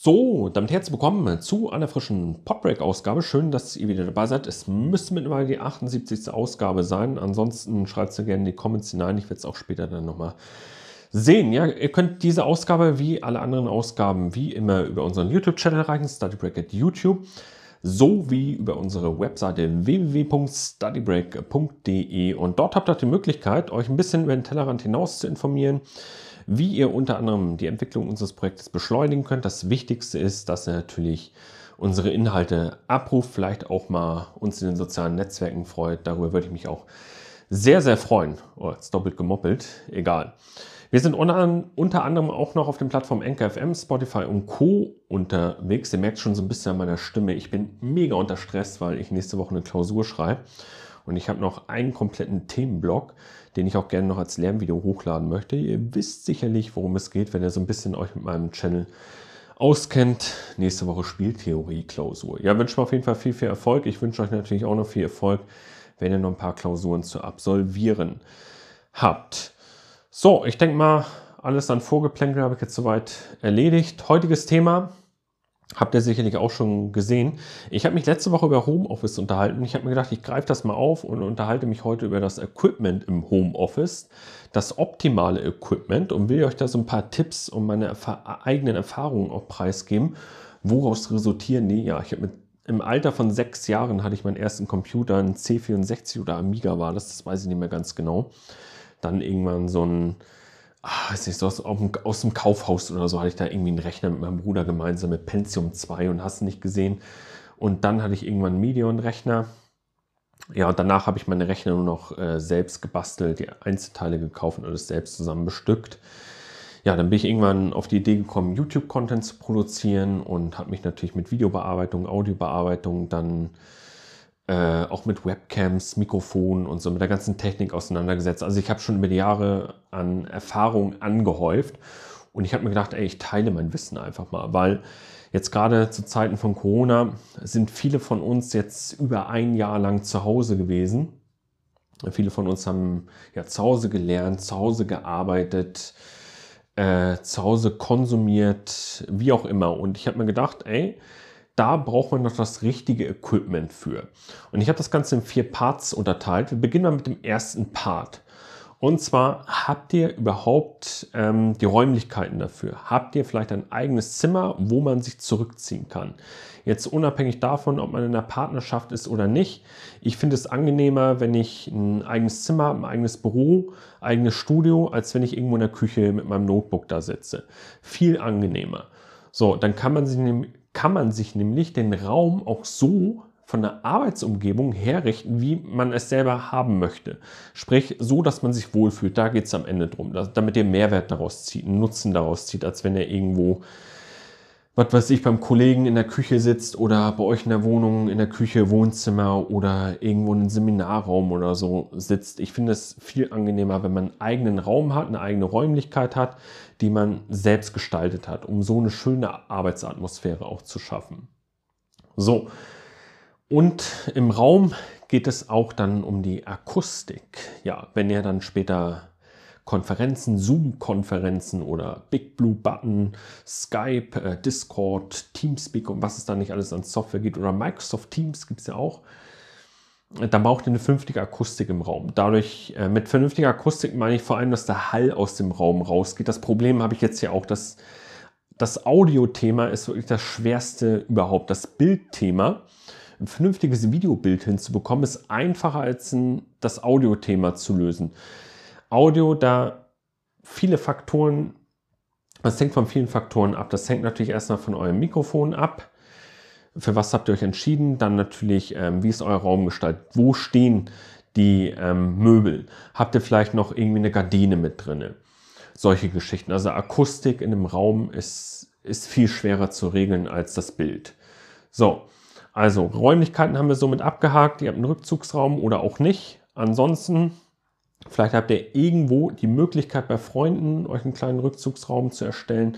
So, damit herzlich willkommen zu einer frischen Podbreak-Ausgabe. Schön, dass ihr wieder dabei seid. Es müsste mittlerweile die 78. Ausgabe sein. Ansonsten schreibt es gerne in die Comments hinein. Ich werde es auch später dann nochmal sehen. Ja, ihr könnt diese Ausgabe wie alle anderen Ausgaben wie immer über unseren YouTube-Channel erreichen, StudyBreak at YouTube, sowie über unsere Webseite www.studybreak.de. Und dort habt ihr die Möglichkeit, euch ein bisschen über den Tellerrand hinaus zu informieren wie ihr unter anderem die Entwicklung unseres Projektes beschleunigen könnt. Das Wichtigste ist, dass ihr natürlich unsere Inhalte abruft, vielleicht auch mal uns in den sozialen Netzwerken freut. Darüber würde ich mich auch sehr, sehr freuen. Oh, jetzt doppelt gemoppelt, egal. Wir sind unter, anderem auch noch auf den Plattformen NKFM, Spotify und Co. unterwegs. Ihr merkt schon so ein bisschen an meiner Stimme. Ich bin mega unter Stress, weil ich nächste Woche eine Klausur schreibe. Und ich habe noch einen kompletten Themenblock, den ich auch gerne noch als Lernvideo hochladen möchte. Ihr wisst sicherlich, worum es geht, wenn ihr so ein bisschen euch mit meinem Channel auskennt. Nächste Woche Spieltheorie-Klausur. Ja, wünsche mir auf jeden Fall viel, viel Erfolg. Ich wünsche euch natürlich auch noch viel Erfolg, wenn ihr noch ein paar Klausuren zu absolvieren habt. So, ich denke mal, alles an Vorgeplänkel habe ich jetzt soweit erledigt. Heutiges Thema Habt ihr sicherlich auch schon gesehen. Ich habe mich letzte Woche über Homeoffice unterhalten. Ich habe mir gedacht, ich greife das mal auf und unterhalte mich heute über das Equipment im Homeoffice, das optimale Equipment und will euch da so ein paar Tipps und meine eigenen Erfahrungen auch preisgeben. Woraus resultieren die? Ja, ich habe mit im Alter von sechs Jahren hatte ich meinen ersten Computer, ein C64 oder Amiga war das, das weiß ich nicht mehr ganz genau. Dann irgendwann so ein ach, weiß nicht, so aus, aus dem Kaufhaus oder so hatte ich da irgendwie einen Rechner mit meinem Bruder gemeinsam mit Pentium 2 und hast nicht gesehen. Und dann hatte ich irgendwann einen Medion-Rechner. Ja, und danach habe ich meine Rechner nur noch äh, selbst gebastelt, die Einzelteile gekauft und alles selbst zusammen bestückt. Ja, dann bin ich irgendwann auf die Idee gekommen, YouTube-Content zu produzieren und habe mich natürlich mit Videobearbeitung, Audiobearbeitung dann äh, auch mit Webcams, Mikrofonen und so mit der ganzen Technik auseinandergesetzt. Also ich habe schon über die Jahre an Erfahrung angehäuft und ich habe mir gedacht, ey, ich teile mein Wissen einfach mal, weil jetzt gerade zu Zeiten von Corona sind viele von uns jetzt über ein Jahr lang zu Hause gewesen. Viele von uns haben ja zu Hause gelernt, zu Hause gearbeitet, äh, zu Hause konsumiert, wie auch immer. Und ich habe mir gedacht, ey, da braucht man noch das richtige Equipment für. Und ich habe das Ganze in vier Parts unterteilt. Wir beginnen mal mit dem ersten Part. Und zwar, habt ihr überhaupt ähm, die Räumlichkeiten dafür? Habt ihr vielleicht ein eigenes Zimmer, wo man sich zurückziehen kann? Jetzt unabhängig davon, ob man in einer Partnerschaft ist oder nicht. Ich finde es angenehmer, wenn ich ein eigenes Zimmer habe, ein eigenes Büro, eigenes Studio, als wenn ich irgendwo in der Küche mit meinem Notebook da sitze. Viel angenehmer. So, dann kann man sich kann man sich nämlich den Raum auch so von der Arbeitsumgebung herrichten, wie man es selber haben möchte. Sprich, so, dass man sich wohlfühlt. Da geht es am Ende drum, damit ihr Mehrwert daraus zieht, einen Nutzen daraus zieht, als wenn ihr irgendwo was weiß ich, beim Kollegen in der Küche sitzt oder bei euch in der Wohnung, in der Küche, Wohnzimmer oder irgendwo in einem Seminarraum oder so sitzt. Ich finde es viel angenehmer, wenn man einen eigenen Raum hat, eine eigene Räumlichkeit hat, die man selbst gestaltet hat, um so eine schöne Arbeitsatmosphäre auch zu schaffen. So, und im Raum geht es auch dann um die Akustik. Ja, wenn ihr dann später Konferenzen, Zoom-Konferenzen oder Big Blue Button, Skype, äh, Discord, Teamspeak und was es da nicht alles an Software gibt oder Microsoft Teams gibt es ja auch. Dann braucht ihr eine vernünftige Akustik im Raum. Dadurch, äh, mit vernünftiger Akustik meine ich vor allem, dass der Hall aus dem Raum rausgeht. Das Problem habe ich jetzt ja auch, dass das Audio-Thema ist wirklich das schwerste überhaupt. Das Bildthema, ein vernünftiges Videobild hinzubekommen, ist einfacher als ein, das Audio-Thema zu lösen. Audio, da viele Faktoren, das hängt von vielen Faktoren ab. Das hängt natürlich erstmal von eurem Mikrofon ab. Für was habt ihr euch entschieden? Dann natürlich, ähm, wie ist euer Raum gestaltet? Wo stehen die ähm, Möbel? Habt ihr vielleicht noch irgendwie eine Gardine mit drin? Solche Geschichten. Also Akustik in einem Raum ist, ist viel schwerer zu regeln als das Bild. So, also Räumlichkeiten haben wir somit abgehakt. Ihr habt einen Rückzugsraum oder auch nicht. Ansonsten Vielleicht habt ihr irgendwo die Möglichkeit bei Freunden euch einen kleinen Rückzugsraum zu erstellen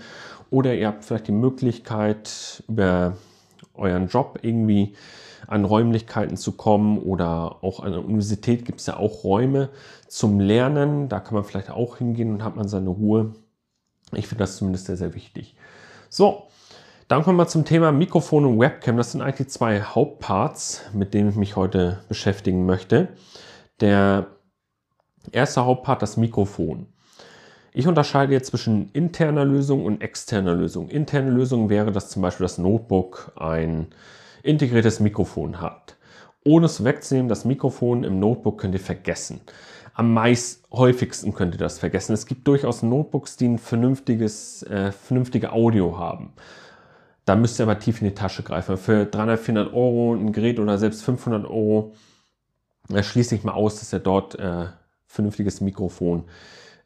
oder ihr habt vielleicht die Möglichkeit über euren Job irgendwie an Räumlichkeiten zu kommen oder auch an der Universität gibt es ja auch Räume zum Lernen. Da kann man vielleicht auch hingehen und hat man seine Ruhe. Ich finde das zumindest sehr, sehr wichtig. So, Dann kommen wir zum Thema Mikrofon und Webcam. Das sind eigentlich zwei Hauptparts, mit denen ich mich heute beschäftigen möchte. Der erste Hauptpart, das Mikrofon. Ich unterscheide jetzt zwischen interner Lösung und externer Lösung. Interne Lösung wäre, dass zum Beispiel das Notebook ein integriertes Mikrofon hat. Ohne es wegzunehmen, das Mikrofon im Notebook könnt ihr vergessen. Am meist häufigsten könnt ihr das vergessen. Es gibt durchaus Notebooks, die ein vernünftiges, äh, vernünftige Audio haben. Da müsst ihr aber tief in die Tasche greifen. Für 300, 400 Euro ein Gerät oder selbst 500 Euro äh, schließe ich mal aus, dass ihr dort äh, vernünftiges Mikrofon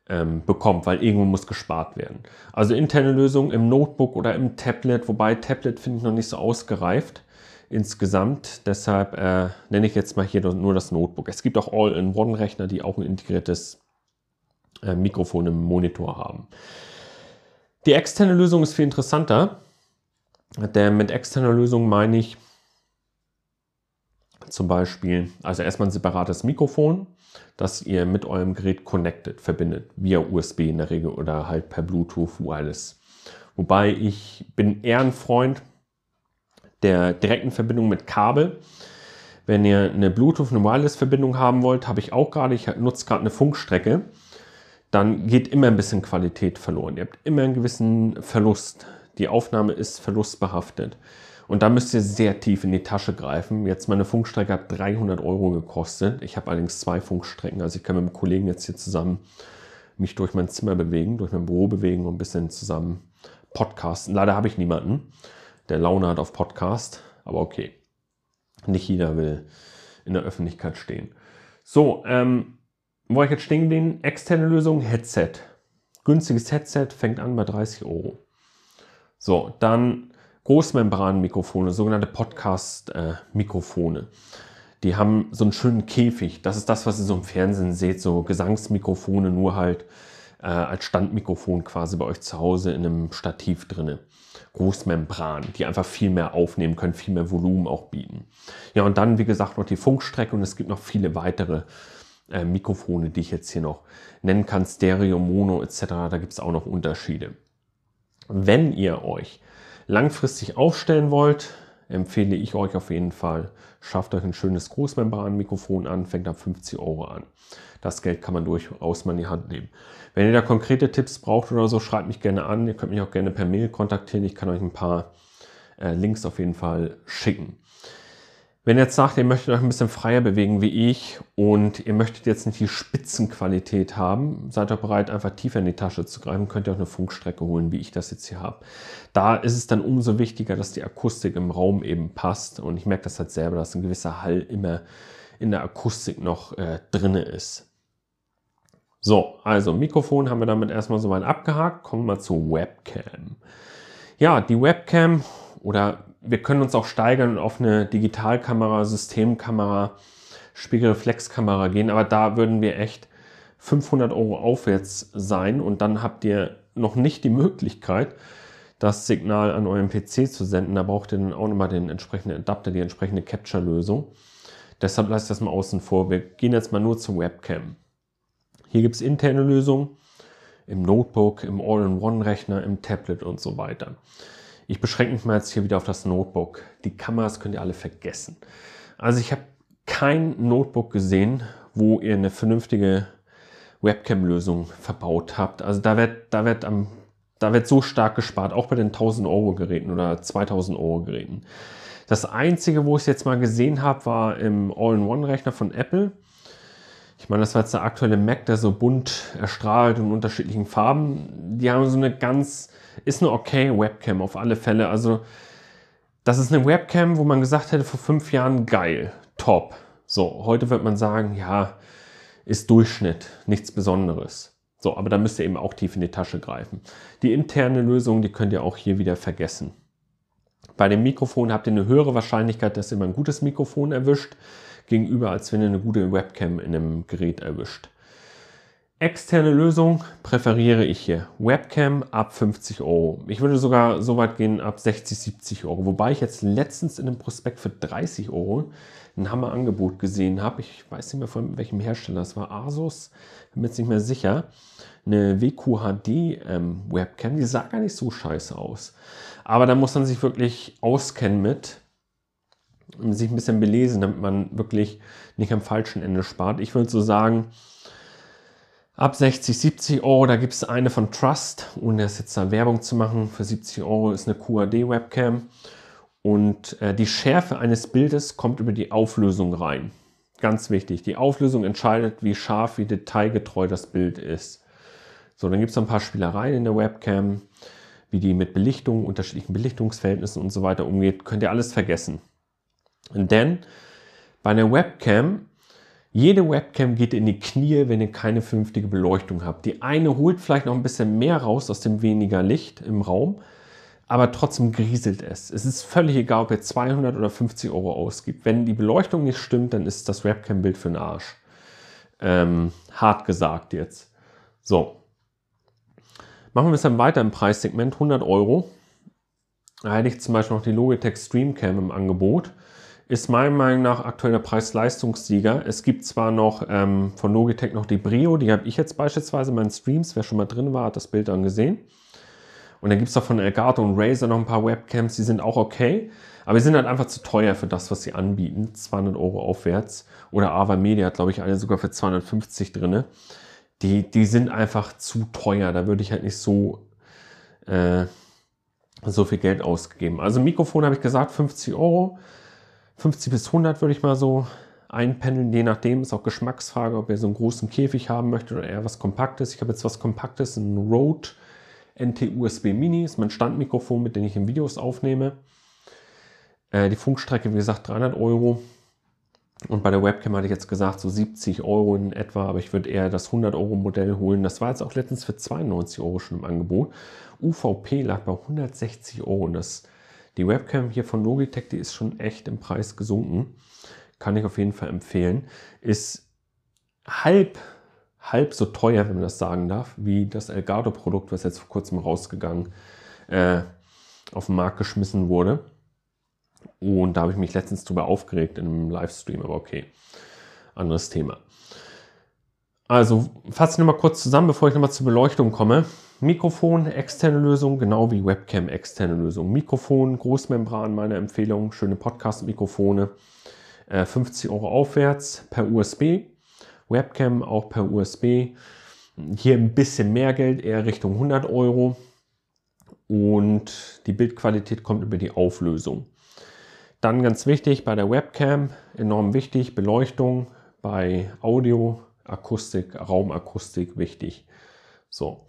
ähm, bekommt, weil irgendwo muss gespart werden. Also interne Lösung im Notebook oder im Tablet, wobei Tablet finde ich noch nicht so ausgereift insgesamt. Deshalb äh, nenne ich jetzt mal hier nur das Notebook. Es gibt auch All-in-One-Rechner, die auch ein integriertes äh, Mikrofon im Monitor haben. Die externe Lösung ist viel interessanter. Denn mit externer Lösung meine ich zum Beispiel, also erstmal ein separates Mikrofon, das ihr mit eurem Gerät connected, verbindet, via USB in der Regel oder halt per Bluetooth Wireless. Wobei ich bin eher ein Freund der direkten Verbindung mit Kabel. Wenn ihr eine Bluetooth, eine Wireless-Verbindung haben wollt, habe ich auch gerade, ich nutze gerade eine Funkstrecke, dann geht immer ein bisschen Qualität verloren. Ihr habt immer einen gewissen Verlust. Die Aufnahme ist verlustbehaftet. Und da müsst ihr sehr tief in die Tasche greifen. Jetzt meine Funkstrecke hat 300 Euro gekostet. Ich habe allerdings zwei Funkstrecken. Also ich kann mit einem Kollegen jetzt hier zusammen mich durch mein Zimmer bewegen, durch mein Büro bewegen und ein bisschen zusammen podcasten. Leider habe ich niemanden, der Laune hat auf Podcast. Aber okay. Nicht jeder will in der Öffentlichkeit stehen. So, ähm, wo ich jetzt stehen geblieben? Externe Lösung, Headset. Günstiges Headset fängt an bei 30 Euro. So, dann Großmembranmikrofone, sogenannte Podcast-Mikrofone. Die haben so einen schönen Käfig. Das ist das, was ihr so im Fernsehen seht, so Gesangsmikrofone, nur halt äh, als Standmikrofon quasi bei euch zu Hause in einem Stativ drinne. Großmembran, die einfach viel mehr aufnehmen können, viel mehr Volumen auch bieten. Ja, und dann, wie gesagt, noch die Funkstrecke und es gibt noch viele weitere äh, Mikrofone, die ich jetzt hier noch nennen kann, Stereo, Mono etc. Da gibt es auch noch Unterschiede. Wenn ihr euch langfristig aufstellen wollt, empfehle ich euch auf jeden Fall, schafft euch ein schönes Großmembran-Mikrofon an, fängt ab 50 Euro an. Das Geld kann man durchaus mal in die Hand nehmen. Wenn ihr da konkrete Tipps braucht oder so, schreibt mich gerne an. Ihr könnt mich auch gerne per Mail kontaktieren. Ich kann euch ein paar äh, Links auf jeden Fall schicken. Wenn ihr jetzt sagt, ihr möchtet euch ein bisschen freier bewegen wie ich und ihr möchtet jetzt nicht die Spitzenqualität haben, seid ihr bereit, einfach tiefer in die Tasche zu greifen, könnt ihr auch eine Funkstrecke holen, wie ich das jetzt hier habe. Da ist es dann umso wichtiger, dass die Akustik im Raum eben passt und ich merke das halt selber, dass ein gewisser Hall immer in der Akustik noch äh, drinne ist. So, also Mikrofon haben wir damit erstmal soweit abgehakt. Kommen wir zur Webcam. Ja, die Webcam oder wir können uns auch steigern und auf eine Digitalkamera, Systemkamera, Spiegelreflexkamera gehen, aber da würden wir echt 500 Euro aufwärts sein und dann habt ihr noch nicht die Möglichkeit, das Signal an euren PC zu senden. Da braucht ihr dann auch nochmal den entsprechenden Adapter, die entsprechende Capture-Lösung. Deshalb lasst das mal außen vor. Wir gehen jetzt mal nur zur Webcam. Hier gibt es interne Lösungen im Notebook, im All-in-One-Rechner, im Tablet und so weiter. Ich beschränke mich mal jetzt hier wieder auf das Notebook. Die Kameras könnt ihr alle vergessen. Also ich habe kein Notebook gesehen, wo ihr eine vernünftige Webcam-Lösung verbaut habt. Also da wird, da wird am da wird so stark gespart, auch bei den 1000 Euro Geräten oder 2000 Euro Geräten. Das einzige, wo ich es jetzt mal gesehen habe, war im All-in-One-Rechner von Apple. Ich meine, das war jetzt der aktuelle Mac, der so bunt erstrahlt und in unterschiedlichen Farben. Die haben so eine ganz ist eine okay Webcam auf alle Fälle. Also, das ist eine Webcam, wo man gesagt hätte vor fünf Jahren geil, top. So, heute wird man sagen, ja, ist Durchschnitt, nichts Besonderes. So, aber da müsst ihr eben auch tief in die Tasche greifen. Die interne Lösung, die könnt ihr auch hier wieder vergessen. Bei dem Mikrofon habt ihr eine höhere Wahrscheinlichkeit, dass ihr mal ein gutes Mikrofon erwischt, gegenüber als wenn ihr eine gute Webcam in einem Gerät erwischt. Externe Lösung präferiere ich hier. Webcam ab 50 Euro. Ich würde sogar so weit gehen ab 60, 70 Euro. Wobei ich jetzt letztens in einem Prospekt für 30 Euro ein Hammerangebot gesehen habe. Ich weiß nicht mehr von welchem Hersteller. Das war Asus. Bin mir jetzt nicht mehr sicher. Eine WQHD ähm, Webcam. Die sah gar nicht so scheiße aus. Aber da muss man sich wirklich auskennen mit. Sich ein bisschen belesen, damit man wirklich nicht am falschen Ende spart. Ich würde so sagen, Ab 60, 70 Euro, da gibt es eine von Trust, ohne jetzt da Werbung zu machen. Für 70 Euro ist eine QAD-Webcam. Und äh, die Schärfe eines Bildes kommt über die Auflösung rein. Ganz wichtig. Die Auflösung entscheidet, wie scharf, wie detailgetreu das Bild ist. So, dann gibt es ein paar Spielereien in der Webcam, wie die mit Belichtung, unterschiedlichen Belichtungsverhältnissen und so weiter umgeht. Könnt ihr alles vergessen. Denn bei einer Webcam jede Webcam geht in die Knie, wenn ihr keine vernünftige Beleuchtung habt. Die eine holt vielleicht noch ein bisschen mehr raus aus dem weniger Licht im Raum, aber trotzdem grieselt es. Es ist völlig egal, ob ihr 200 oder 50 Euro ausgibt. Wenn die Beleuchtung nicht stimmt, dann ist das Webcam-Bild für den Arsch. Ähm, hart gesagt jetzt. So. Machen wir es dann weiter im Preissegment, 100 Euro. Da hätte ich zum Beispiel noch die Logitech Streamcam im Angebot ist meiner Meinung nach aktuell der Preis-Leistungssieger. Es gibt zwar noch ähm, von Logitech noch die Brio, die habe ich jetzt beispielsweise in meinen Streams, wer schon mal drin war, hat das Bild dann gesehen. Und dann gibt es auch von Elgato und Razer noch ein paar Webcams, die sind auch okay, aber die sind halt einfach zu teuer für das, was sie anbieten, 200 Euro aufwärts. Oder Ava Media hat, glaube ich, eine sogar für 250 drin. Die, die sind einfach zu teuer, da würde ich halt nicht so, äh, so viel Geld ausgeben. Also Mikrofon habe ich gesagt, 50 Euro. 50 bis 100 würde ich mal so einpendeln, je nachdem, ist auch Geschmacksfrage, ob ihr so einen großen Käfig haben möchtet oder eher was Kompaktes. Ich habe jetzt was Kompaktes, ein Rode NT-USB Mini, ist mein Standmikrofon, mit dem ich in Videos aufnehme. Äh, die Funkstrecke, wie gesagt, 300 Euro. Und bei der Webcam hatte ich jetzt gesagt, so 70 Euro in etwa, aber ich würde eher das 100 Euro Modell holen. Das war jetzt auch letztens für 92 Euro schon im Angebot. UVP lag bei 160 Euro und das die Webcam hier von Logitech, die ist schon echt im Preis gesunken. Kann ich auf jeden Fall empfehlen. Ist halb, halb so teuer, wenn man das sagen darf, wie das Elgato-Produkt, was jetzt vor kurzem rausgegangen, äh, auf den Markt geschmissen wurde. Und da habe ich mich letztens drüber aufgeregt in einem Livestream, aber okay, anderes Thema. Also fasse ich nochmal kurz zusammen, bevor ich nochmal zur Beleuchtung komme. Mikrofon, externe Lösung, genau wie Webcam, externe Lösung. Mikrofon, Großmembran, meine Empfehlung, schöne Podcast-Mikrofone, 50 äh, Euro aufwärts per USB. Webcam auch per USB. Hier ein bisschen mehr Geld, eher Richtung 100 Euro. Und die Bildqualität kommt über die Auflösung. Dann ganz wichtig bei der Webcam, enorm wichtig, Beleuchtung bei Audio, Akustik, Raumakustik wichtig. So,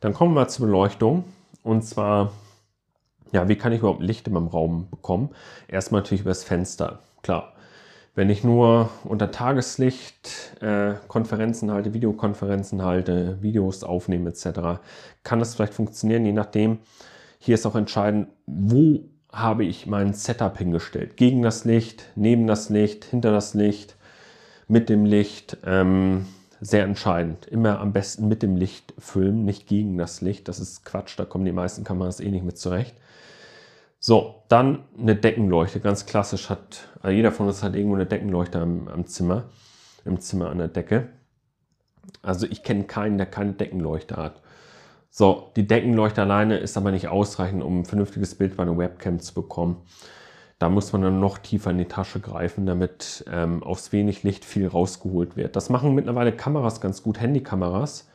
dann kommen wir zur Beleuchtung. Und zwar, ja, wie kann ich überhaupt Licht in meinem Raum bekommen? Erstmal natürlich über das Fenster. Klar, wenn ich nur unter Tageslicht äh, Konferenzen halte, Videokonferenzen halte, Videos aufnehme etc., kann das vielleicht funktionieren, je nachdem. Hier ist auch entscheidend, wo habe ich mein Setup hingestellt. Gegen das Licht, neben das Licht, hinter das Licht, mit dem Licht. Ähm, sehr entscheidend. Immer am besten mit dem Licht filmen, nicht gegen das Licht. Das ist Quatsch, da kommen die meisten Kameras eh nicht mit zurecht. So, dann eine Deckenleuchte. Ganz klassisch hat, also jeder von uns hat irgendwo eine Deckenleuchte am, am Zimmer, im Zimmer an der Decke. Also ich kenne keinen, der keine Deckenleuchte hat. So, die Deckenleuchte alleine ist aber nicht ausreichend, um ein vernünftiges Bild bei einer Webcam zu bekommen. Da muss man dann noch tiefer in die Tasche greifen, damit ähm, aufs wenig Licht viel rausgeholt wird. Das machen mittlerweile Kameras ganz gut, Handykameras.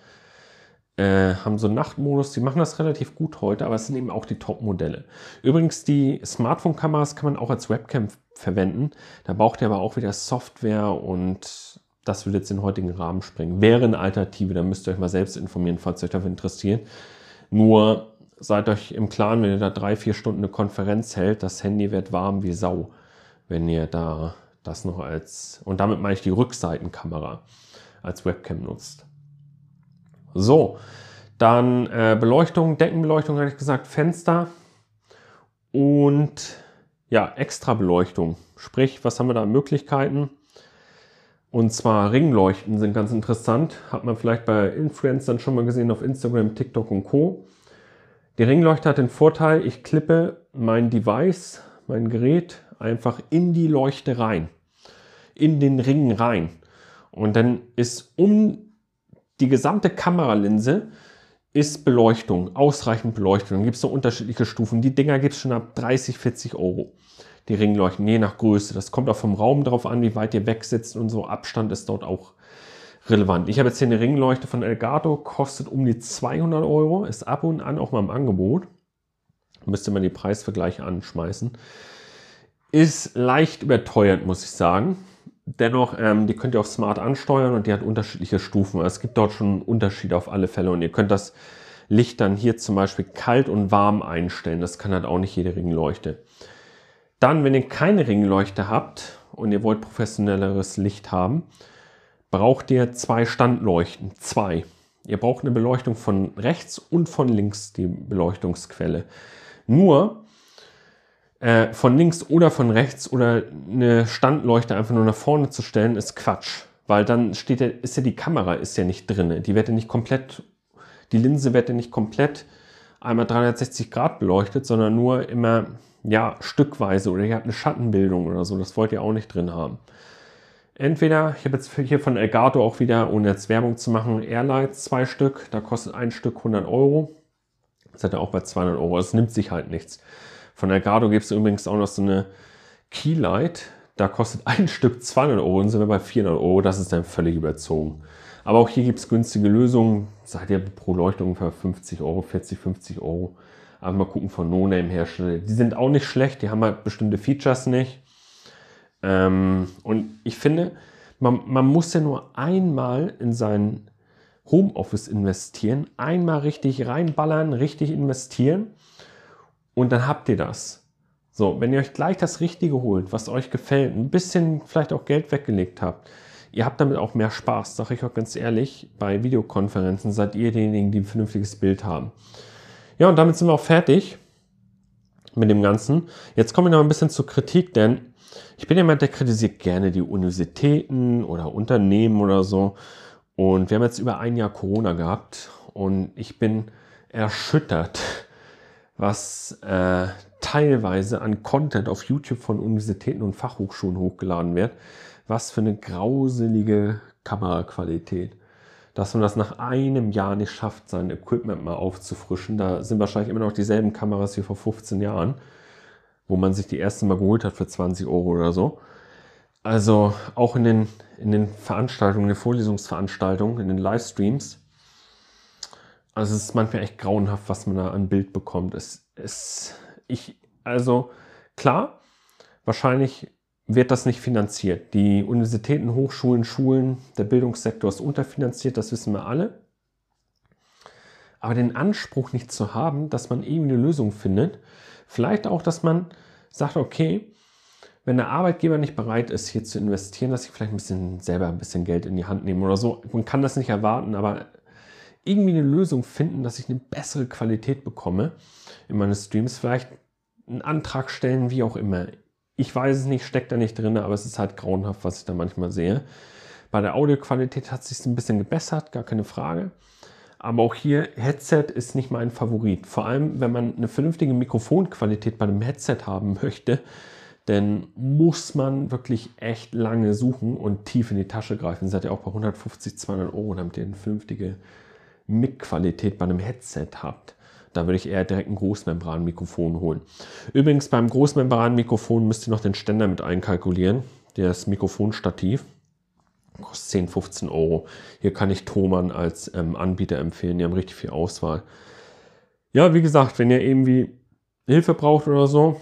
Äh, haben so einen Nachtmodus, die machen das relativ gut heute, aber es sind eben auch die Top-Modelle. Übrigens, die Smartphone-Kameras kann man auch als Webcam verwenden. Da braucht ihr aber auch wieder Software und das würde jetzt den heutigen Rahmen sprengen. Wäre eine Alternative, da müsst ihr euch mal selbst informieren, falls euch dafür interessiert. Nur seid euch im Klaren, wenn ihr da drei, vier Stunden eine Konferenz hält, das Handy wird warm wie Sau, wenn ihr da das noch als, und damit meine ich die Rückseitenkamera als Webcam nutzt. So, dann äh, Beleuchtung, Deckenbeleuchtung hatte ich gesagt, Fenster und ja, extra Beleuchtung. Sprich, was haben wir da an Möglichkeiten? Und zwar Ringleuchten sind ganz interessant. Hat man vielleicht bei Influencern schon mal gesehen auf Instagram, TikTok und Co. Die Ringleuchte hat den Vorteil, ich klippe mein Device, mein Gerät einfach in die Leuchte rein. In den Ring rein. Und dann ist um die gesamte Kameralinse ist Beleuchtung, ausreichend Beleuchtung. Dann gibt es so unterschiedliche Stufen. Die Dinger gibt es schon ab 30, 40 Euro. Die Ringleuchten, je nach Größe. Das kommt auch vom Raum drauf an, wie weit ihr weg sitzt und so. Abstand ist dort auch relevant. Ich habe jetzt hier eine Ringleuchte von Elgato, kostet um die 200 Euro, ist ab und an auch mal im Angebot. Müsste man die Preisvergleiche anschmeißen. Ist leicht überteuert, muss ich sagen. Dennoch, ähm, die könnt ihr auch smart ansteuern und die hat unterschiedliche Stufen. Es gibt dort schon Unterschiede auf alle Fälle und ihr könnt das Licht dann hier zum Beispiel kalt und warm einstellen. Das kann halt auch nicht jede Ringleuchte. Dann, wenn ihr keine Ringleuchte habt und ihr wollt professionelleres Licht haben, braucht ihr zwei Standleuchten. Zwei. Ihr braucht eine Beleuchtung von rechts und von links, die Beleuchtungsquelle. Nur, äh, von links oder von rechts oder eine Standleuchte einfach nur nach vorne zu stellen, ist Quatsch. Weil dann steht ja, ist ja die Kamera ist ja nicht drin. Die wird ja nicht komplett, die Linse wird ja nicht komplett einmal 360 Grad beleuchtet, sondern nur immer ja, stückweise oder ihr habt eine Schattenbildung oder so. Das wollt ihr auch nicht drin haben. Entweder, ich habe jetzt hier von Elgato auch wieder, ohne jetzt Werbung zu machen, Airlights zwei Stück. Da kostet ein Stück 100 Euro. Das hat er auch bei 200 Euro. Es nimmt sich halt nichts. Von Elgato gibt es übrigens auch noch so eine Keylight. Da kostet ein Stück 200 Euro und sind wir bei 400 Euro. Das ist dann völlig überzogen. Aber auch hier gibt es günstige Lösungen. Seid ihr pro Leuchtung ungefähr 50 Euro, 40, 50 Euro. Aber mal gucken von No-Name-Hersteller. Die sind auch nicht schlecht. Die haben halt bestimmte Features nicht. Ähm, und ich finde, man, man muss ja nur einmal in sein Homeoffice investieren. Einmal richtig reinballern, richtig investieren und dann habt ihr das. So, wenn ihr euch gleich das Richtige holt, was euch gefällt, ein bisschen vielleicht auch Geld weggelegt habt, ihr habt damit auch mehr Spaß, sage ich auch ganz ehrlich. Bei Videokonferenzen seid ihr diejenigen, die ein vernünftiges Bild haben. Ja, und damit sind wir auch fertig mit dem Ganzen. Jetzt komme ich noch ein bisschen zur Kritik, denn ich bin jemand, der kritisiert gerne die Universitäten oder Unternehmen oder so. Und wir haben jetzt über ein Jahr Corona gehabt und ich bin erschüttert, was äh, teilweise an Content auf YouTube von Universitäten und Fachhochschulen hochgeladen wird. Was für eine grauselige Kameraqualität. Dass man das nach einem Jahr nicht schafft, sein Equipment mal aufzufrischen. Da sind wahrscheinlich immer noch dieselben Kameras wie vor 15 Jahren, wo man sich die erste Mal geholt hat für 20 Euro oder so. Also auch in den, in den Veranstaltungen, in den Vorlesungsveranstaltungen, in den Livestreams also es ist manchmal echt grauenhaft, was man da an Bild bekommt. Es, es, ich, also klar, wahrscheinlich wird das nicht finanziert. Die Universitäten, Hochschulen, Schulen, der Bildungssektor ist unterfinanziert, das wissen wir alle. Aber den Anspruch nicht zu haben, dass man irgendwie eine Lösung findet, vielleicht auch, dass man sagt, okay, wenn der Arbeitgeber nicht bereit ist, hier zu investieren, dass ich vielleicht ein bisschen selber ein bisschen Geld in die Hand nehme oder so. Man kann das nicht erwarten, aber irgendwie eine Lösung finden, dass ich eine bessere Qualität bekomme in meinen Streams. Vielleicht einen Antrag stellen, wie auch immer. Ich weiß es nicht, steckt da nicht drin, aber es ist halt grauenhaft, was ich da manchmal sehe. Bei der Audioqualität hat es sich ein bisschen gebessert, gar keine Frage. Aber auch hier, Headset ist nicht mein Favorit. Vor allem, wenn man eine vernünftige Mikrofonqualität bei einem Headset haben möchte, dann muss man wirklich echt lange suchen und tief in die Tasche greifen. Seid ihr auch bei 150, 200 Euro, damit ihr eine vernünftige Mic-Qualität bei einem Headset habt, da würde ich eher direkt ein Großmembran-Mikrofon holen. Übrigens beim Großmembran-Mikrofon müsst ihr noch den Ständer mit einkalkulieren, das Mikrofonstativ. Kostet 10, 15 Euro. Hier kann ich Thomann als ähm, Anbieter empfehlen. Die haben richtig viel Auswahl. Ja, wie gesagt, wenn ihr irgendwie Hilfe braucht oder so,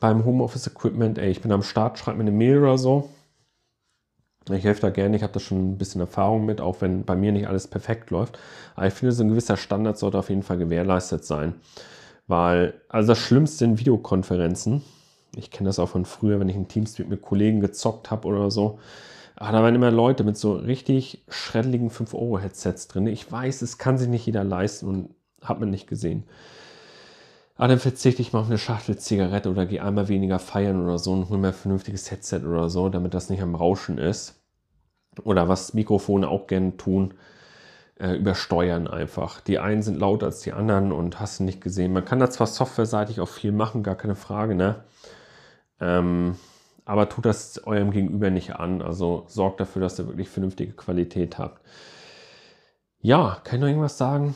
beim Homeoffice Equipment, ey, ich bin am Start, schreibt mir eine Mail oder so. Ich helfe da gerne, ich habe da schon ein bisschen Erfahrung mit, auch wenn bei mir nicht alles perfekt läuft. Aber ich finde, so ein gewisser Standard sollte auf jeden Fall gewährleistet sein. Weil, also das Schlimmste in Videokonferenzen, ich kenne das auch von früher, wenn ich in Teamspeak mit Kollegen gezockt habe oder so, aber da waren immer Leute mit so richtig schreddeligen 5-Euro-Headsets drin. Ich weiß, es kann sich nicht jeder leisten und hat man nicht gesehen. Aber dann verzichte ich mal auf eine Schachtel Zigarette oder gehe einmal weniger feiern oder so und hole mir ein vernünftiges Headset oder so, damit das nicht am Rauschen ist. oder was Mikrofone auch gerne tun, äh, übersteuern einfach. Die einen sind lauter als die anderen und hast du nicht gesehen. Man kann da zwar softwareseitig auch viel machen, gar keine Frage, ne? Ähm, aber tut das eurem Gegenüber nicht an. Also sorgt dafür, dass ihr wirklich vernünftige Qualität habt. Ja, kann ich noch irgendwas sagen?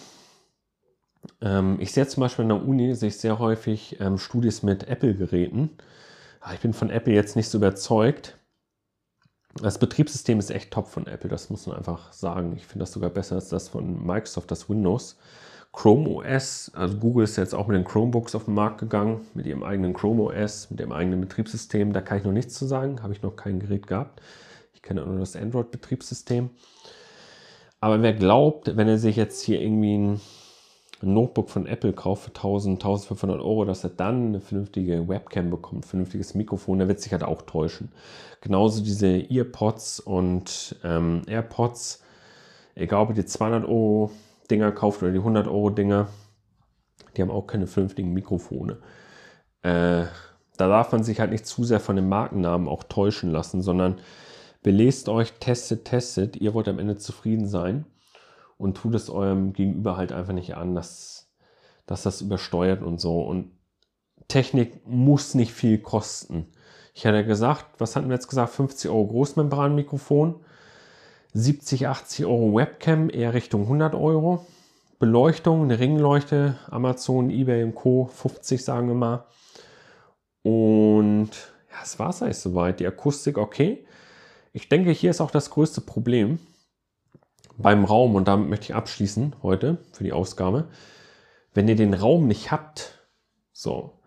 Ähm, ich sehe zum Beispiel in der Uni sehe ich sehr häufig ähm, Studis mit Apple-Geräten. Ah, ich bin von Apple jetzt nicht so überzeugt. Das Betriebssystem ist echt top von Apple, das muss man einfach sagen. Ich finde das sogar besser als das von Microsoft, das Windows. Chrome OS, also Google ist jetzt auch mit den Chromebooks auf den Markt gegangen, mit ihrem eigenen Chrome OS, mit dem eigenen Betriebssystem. Da kann ich noch nichts zu sagen, habe ich noch kein Gerät gehabt. Ich kenne nur das Android-Betriebssystem. Aber wer glaubt, wenn er sich jetzt hier irgendwie ein Notebook von Apple kauft für 1000, 1500 Euro, dass er dann eine vernünftige Webcam bekommt, ein vernünftiges Mikrofon, der wird sich halt auch täuschen. Genauso diese Earpods und ähm, AirPods, egal ob die 200 Euro Dinger kauft oder die 100 Euro Dinger, die haben auch keine vernünftigen Mikrofone. Äh, da darf man sich halt nicht zu sehr von den Markennamen auch täuschen lassen, sondern belest euch, testet, testet. Ihr wollt am Ende zufrieden sein und tut es eurem Gegenüber halt einfach nicht an, dass, dass das übersteuert und so. Und Technik muss nicht viel kosten. Ich hatte gesagt, was hatten wir jetzt gesagt? 50 Euro Großmembranmikrofon, 70, 80 Euro Webcam, eher Richtung 100 Euro. Beleuchtung, eine Ringleuchte, Amazon, eBay und Co. 50 sagen wir mal. Und ja, das war es eigentlich soweit. Die Akustik okay. Ich denke, hier ist auch das größte Problem beim Raum, und damit möchte ich abschließen heute für die Ausgabe, wenn ihr den Raum nicht habt, so,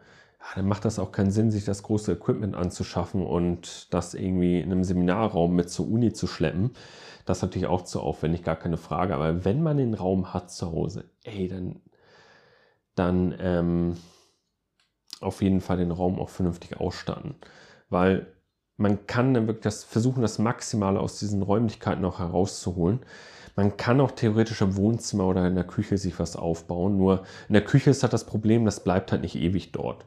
dann macht das auch keinen Sinn, sich das große Equipment anzuschaffen und das irgendwie in einem Seminarraum mit zur Uni zu schleppen. Das ist natürlich auch zu aufwendig, gar keine Frage. Aber wenn man den Raum hat zu Hause, ey, dann, dann ähm, auf jeden Fall den Raum auch vernünftig ausstatten. Weil man kann dann wirklich das, versuchen, das Maximale aus diesen Räumlichkeiten auch herauszuholen. Man kann auch theoretisch im Wohnzimmer oder in der Küche sich was aufbauen. Nur in der Küche ist halt das Problem, das bleibt halt nicht ewig dort.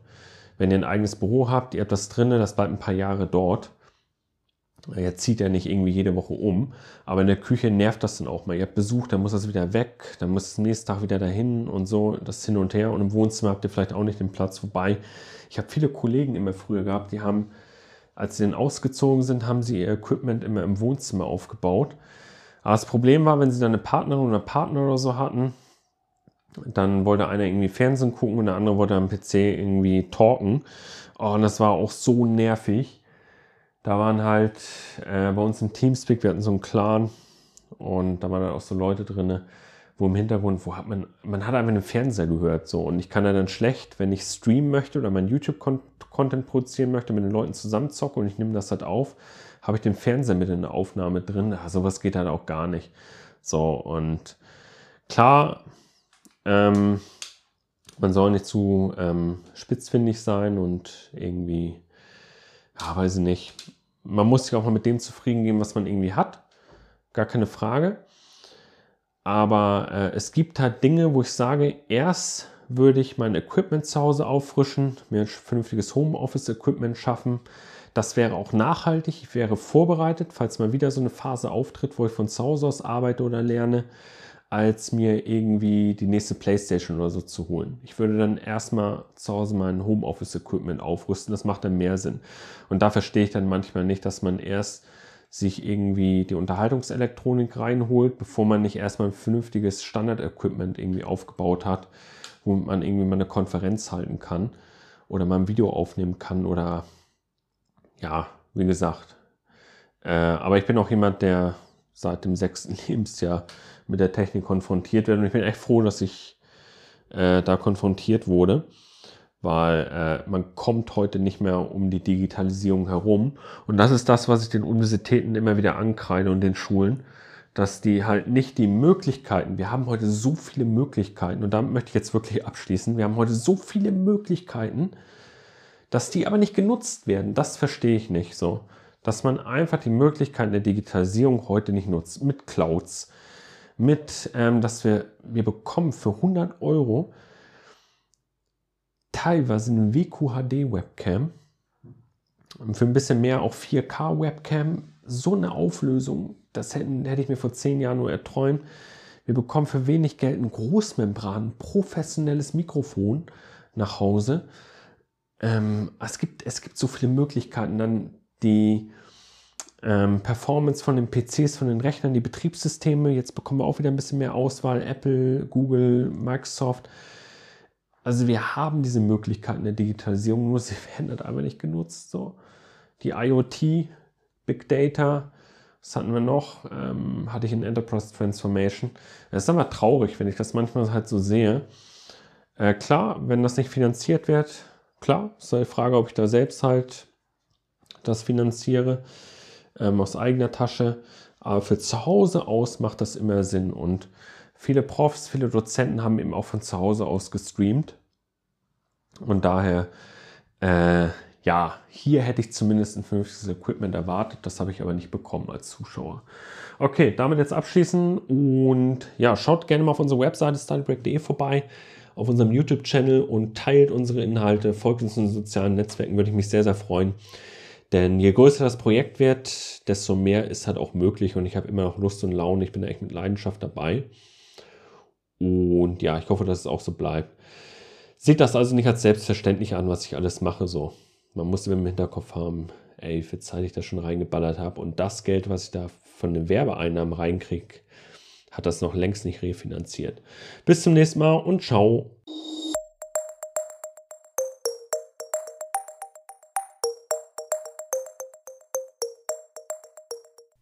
Wenn ihr ein eigenes Büro habt, ihr habt das drinnen, das bleibt ein paar Jahre dort. Jetzt zieht er nicht irgendwie jede Woche um, aber in der Küche nervt das dann auch mal. Ihr habt Besuch, dann muss das wieder weg, dann muss es nächsten Tag wieder dahin und so, das hin und her. Und im Wohnzimmer habt ihr vielleicht auch nicht den Platz. Wobei, ich habe viele Kollegen immer früher gehabt, die haben, als sie dann ausgezogen sind, haben sie ihr Equipment immer im Wohnzimmer aufgebaut. Aber das Problem war, wenn sie dann eine Partnerin oder Partner oder so hatten, dann wollte einer irgendwie Fernsehen gucken und der andere wollte am PC irgendwie talken. Oh, und das war auch so nervig. Da waren halt äh, bei uns im Teamspeak, wir hatten so einen Clan und da waren dann auch so Leute drin, wo im Hintergrund, wo hat man, man hat einfach einen Fernseher gehört so und ich kann dann schlecht, wenn ich streamen möchte oder mein YouTube-Content produzieren möchte, mit den Leuten zusammenzocke und ich nehme das halt auf, habe ich den Fernseher mit in der Aufnahme drin. Sowas geht halt auch gar nicht. So, und klar, ähm, man soll nicht zu ähm, spitzfindig sein und irgendwie, ja, weiß ich nicht. Man muss sich auch mal mit dem zufrieden geben, was man irgendwie hat. Gar keine Frage. Aber äh, es gibt halt Dinge, wo ich sage, erst würde ich mein Equipment zu Hause auffrischen, mir ein vernünftiges Homeoffice-Equipment schaffen, das wäre auch nachhaltig. Ich wäre vorbereitet, falls mal wieder so eine Phase auftritt, wo ich von zu Hause aus arbeite oder lerne, als mir irgendwie die nächste Playstation oder so zu holen. Ich würde dann erstmal zu Hause mein Homeoffice-Equipment aufrüsten. Das macht dann mehr Sinn. Und da verstehe ich dann manchmal nicht, dass man erst sich irgendwie die Unterhaltungselektronik reinholt, bevor man nicht erstmal ein vernünftiges Standard-Equipment irgendwie aufgebaut hat, womit man irgendwie mal eine Konferenz halten kann oder mal ein Video aufnehmen kann oder ja, wie gesagt. Äh, aber ich bin auch jemand, der seit dem sechsten Lebensjahr mit der Technik konfrontiert wird. Und ich bin echt froh, dass ich äh, da konfrontiert wurde, weil äh, man kommt heute nicht mehr um die Digitalisierung herum. Und das ist das, was ich den Universitäten immer wieder ankreide und den Schulen, dass die halt nicht die Möglichkeiten, wir haben heute so viele Möglichkeiten, und damit möchte ich jetzt wirklich abschließen, wir haben heute so viele Möglichkeiten, dass die aber nicht genutzt werden, das verstehe ich nicht so. Dass man einfach die Möglichkeiten der Digitalisierung heute nicht nutzt. Mit Clouds, mit, ähm, dass wir, wir bekommen für 100 Euro teilweise eine WQHD-Webcam, für ein bisschen mehr auch 4K-Webcam, so eine Auflösung, das hätten, hätte ich mir vor zehn Jahren nur erträumt. Wir bekommen für wenig Geld ein Großmembran, professionelles Mikrofon nach Hause. Ähm, es, gibt, es gibt so viele Möglichkeiten. Dann die ähm, Performance von den PCs, von den Rechnern, die Betriebssysteme. Jetzt bekommen wir auch wieder ein bisschen mehr Auswahl. Apple, Google, Microsoft. Also wir haben diese Möglichkeiten der Digitalisierung, nur sie werden halt einfach nicht genutzt. So. Die IoT, Big Data, was hatten wir noch? Ähm, hatte ich in Enterprise Transformation. Das ist aber traurig, wenn ich das manchmal halt so sehe. Äh, klar, wenn das nicht finanziert wird, klar, ist die Frage, ob ich da selbst halt das finanziere ähm, aus eigener Tasche. Aber für zu Hause aus macht das immer Sinn. Und viele Profs, viele Dozenten haben eben auch von zu Hause aus gestreamt. Und daher, äh, ja, hier hätte ich zumindest ein vernünftiges Equipment erwartet. Das habe ich aber nicht bekommen als Zuschauer. Okay, damit jetzt abschließen und ja, schaut gerne mal auf unsere Webseite stylebreak.de vorbei, auf unserem YouTube-Channel und teilt unsere Inhalte, folgt uns in den sozialen Netzwerken, würde ich mich sehr, sehr freuen. Denn je größer das Projekt wird, desto mehr ist halt auch möglich und ich habe immer noch Lust und Laune. Ich bin da echt mit Leidenschaft dabei. Und ja, ich hoffe, dass es auch so bleibt. Seht das also nicht als selbstverständlich an, was ich alles mache. So, man muss immer im Hinterkopf haben, ey, wie viel Zeit ich da schon reingeballert habe. Und das Geld, was ich da von den Werbeeinnahmen reinkriege, hat das noch längst nicht refinanziert. Bis zum nächsten Mal und ciao.